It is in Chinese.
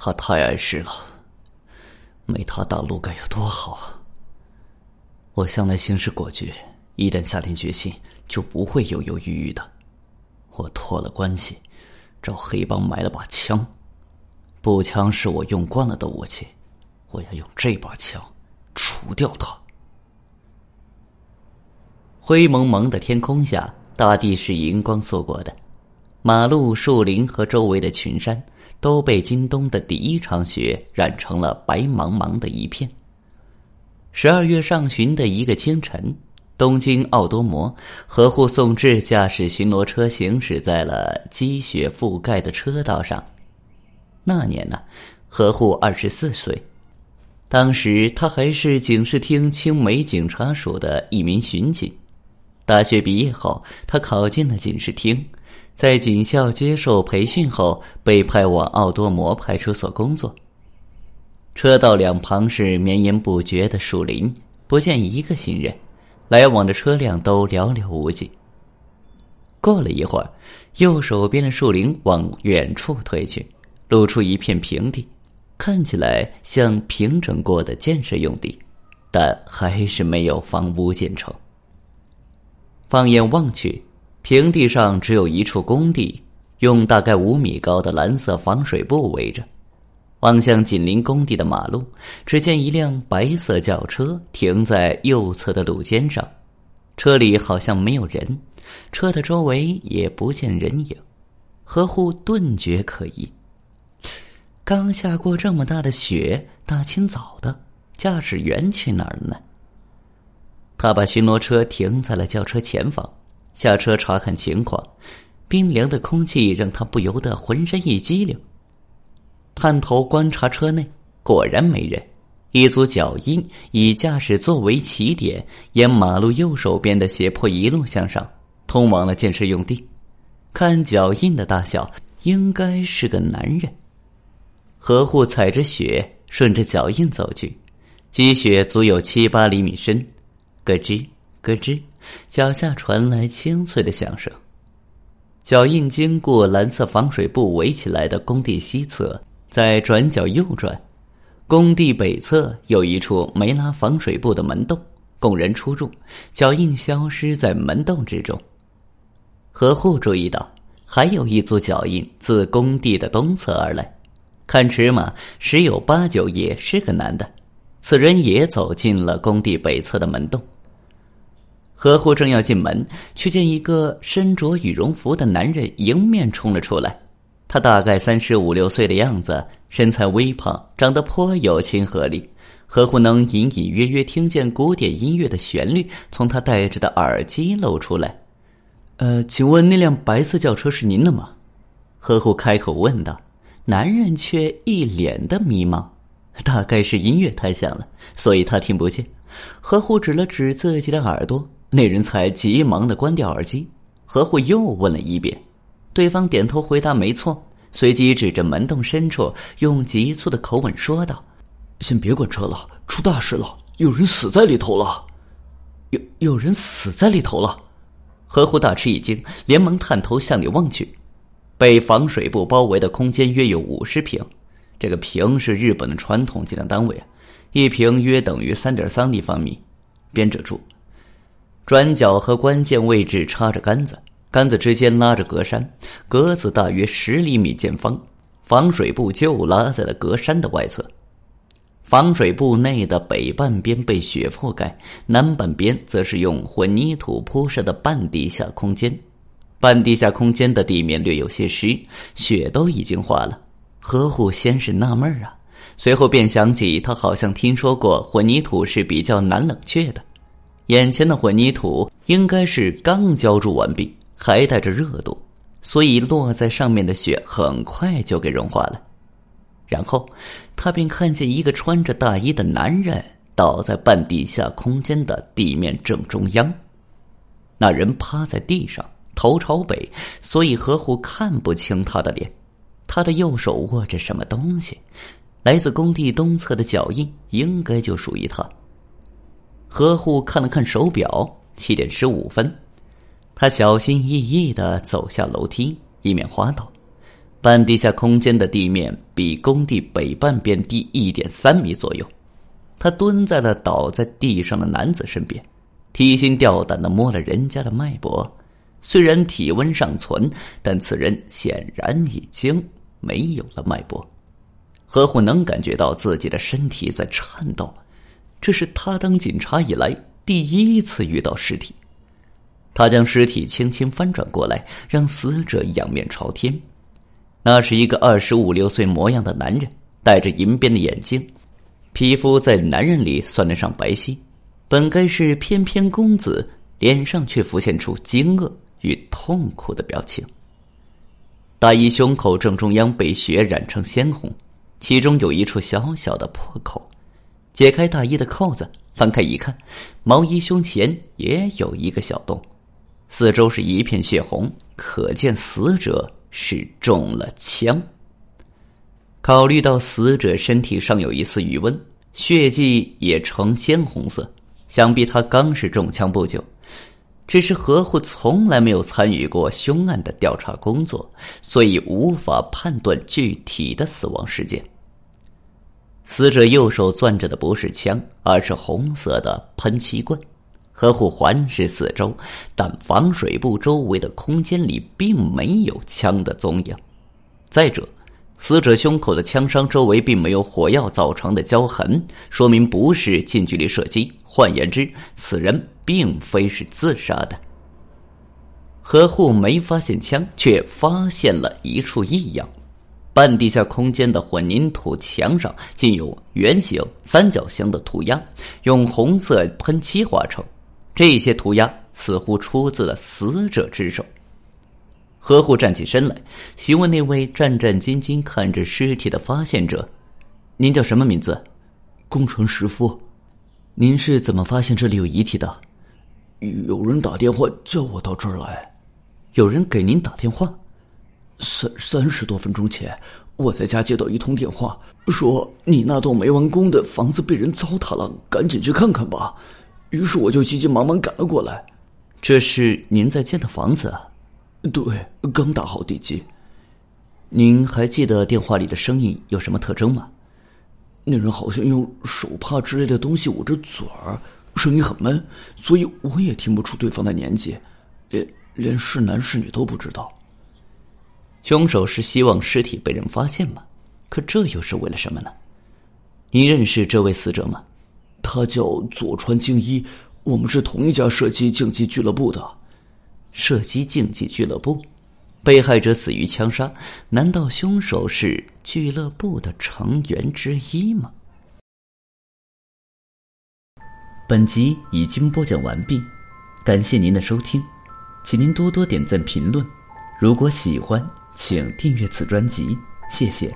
他太碍事了，没他大路该有多好啊！我向来行事果决，一旦下定决心，就不会犹犹豫豫的。我托了关系，找黑帮买了把枪，步枪是我用惯了的武器，我要用这把枪除掉他。灰蒙蒙的天空下，大地是银光锁过的，马路、树林和周围的群山都被今冬的第一场雪染成了白茫茫的一片。十二月上旬的一个清晨，东京奥多摩河户宋志驾驶巡逻车行驶在了积雪覆盖的车道上。那年呢，河户二十四岁，当时他还是警视厅青梅警察署的一名巡警。大学毕业后，他考进了警视厅，在警校接受培训后，被派往奥多摩派出所工作。车道两旁是绵延不绝的树林，不见一个行人，来往的车辆都寥寥无几。过了一会儿，右手边的树林往远处退去，露出一片平地，看起来像平整过的建设用地，但还是没有房屋建成。放眼望去，平地上只有一处工地，用大概五米高的蓝色防水布围着。望向紧邻工地的马路，只见一辆白色轿车停在右侧的路肩上，车里好像没有人，车的周围也不见人影。何护顿觉可疑，刚下过这么大的雪，大清早的，驾驶员去哪儿了呢？他把巡逻车停在了轿车前方，下车查看情况。冰凉的空气让他不由得浑身一激灵。探头观察车内，果然没人。一组脚印以驾驶座为起点，沿马路右手边的斜坡一路向上，通往了建设用地。看脚印的大小，应该是个男人。何户踩着雪，顺着脚印走去，积雪足有七八厘米深。咯吱咯吱，脚下传来清脆的响声。脚印经过蓝色防水布围起来的工地西侧，再转角右转，工地北侧有一处没拉防水布的门洞，供人出入。脚印消失在门洞之中。何户注意到，还有一组脚印自工地的东侧而来，看尺码，十有八九也是个男的。此人也走进了工地北侧的门洞。何户正要进门，却见一个身着羽绒服的男人迎面冲了出来。他大概三十五六岁的样子，身材微胖，长得颇有亲和力。何户能隐隐约约听见古典音乐的旋律从他戴着的耳机露出来。呃，请问那辆白色轿车是您的吗？何户开口问道。男人却一脸的迷茫，大概是音乐太响了，所以他听不见。何户指了指自己的耳朵。那人才急忙的关掉耳机，何户又问了一遍，对方点头回答没错，随即指着门洞深处，用急促的口吻说道：“先别管车了，出大事了，有人死在里头了，有有人死在里头了。”何户大吃一惊，连忙探头向里望去，被防水布包围的空间约有五十平，这个平是日本的传统计量单位，一平约等于三点三立方米。编者注。转角和关键位置插着杆子，杆子之间拉着格栅，格子大约十厘米见方，防水布就拉在了格栅的外侧。防水布内的北半边被雪覆盖，南半边则是用混凝土铺设的半地下空间。半地下空间的地面略有些湿，雪都已经化了。何户先是纳闷啊，随后便想起他好像听说过混凝土是比较难冷却的。眼前的混凝土应该是刚浇筑完毕，还带着热度，所以落在上面的雪很快就给融化了。然后，他便看见一个穿着大衣的男人倒在半地下空间的地面正中央。那人趴在地上，头朝北，所以何虎看不清他的脸。他的右手握着什么东西，来自工地东侧的脚印应该就属于他。何护看了看手表，七点十五分。他小心翼翼的走下楼梯，以免滑倒。半地下空间的地面比工地北半边低一点三米左右。他蹲在了倒在地上的男子身边，提心吊胆的摸了人家的脉搏。虽然体温尚存，但此人显然已经没有了脉搏。何虎能感觉到自己的身体在颤抖，这是他当警察以来第一次遇到尸体。他将尸体轻轻翻转过来，让死者仰面朝天。那是一个二十五六岁模样的男人，戴着银边的眼镜，皮肤在男人里算得上白皙，本该是翩翩公子，脸上却浮现出惊愕。与痛苦的表情。大衣胸口正中央被血染成鲜红，其中有一处小小的破口。解开大衣的扣子，翻开一看，毛衣胸前也有一个小洞，四周是一片血红，可见死者是中了枪。考虑到死者身体上有一丝余温，血迹也呈鲜红色，想必他刚是中枪不久。只是何户从来没有参与过凶案的调查工作，所以无法判断具体的死亡时间。死者右手攥着的不是枪，而是红色的喷漆罐。何护环视四周，但防水布周围的空间里并没有枪的踪影。再者，死者胸口的枪伤周围并没有火药造成的焦痕，说明不是近距离射击。换言之，此人。并非是自杀的。何护没发现枪，却发现了一处异样：半地下空间的混凝土墙上竟有圆形、三角形的涂鸦，用红色喷漆画成。这些涂鸦似乎出自了死者之手。何户站起身来，询问那位战战兢兢看着尸体的发现者：“您叫什么名字？”“工程师傅。”“您是怎么发现这里有遗体的？”有人打电话叫我到这儿来，有人给您打电话。三三十多分钟前，我在家接到一通电话，说你那栋没完工的房子被人糟蹋了，赶紧去看看吧。于是我就急急忙忙赶了过来。这是您在建的房子？对，刚打好地基。您还记得电话里的声音有什么特征吗？那人好像用手帕之类的东西捂着嘴儿。声音很闷，所以我也听不出对方的年纪，连连是男是女都不知道。凶手是希望尸体被人发现吗？可这又是为了什么呢？你认识这位死者吗？他叫佐川敬一，我们是同一家射击竞技俱乐部的。射击竞技俱乐部，被害者死于枪杀，难道凶手是俱乐部的成员之一吗？本集已经播讲完毕，感谢您的收听，请您多多点赞评论。如果喜欢，请订阅此专辑，谢谢。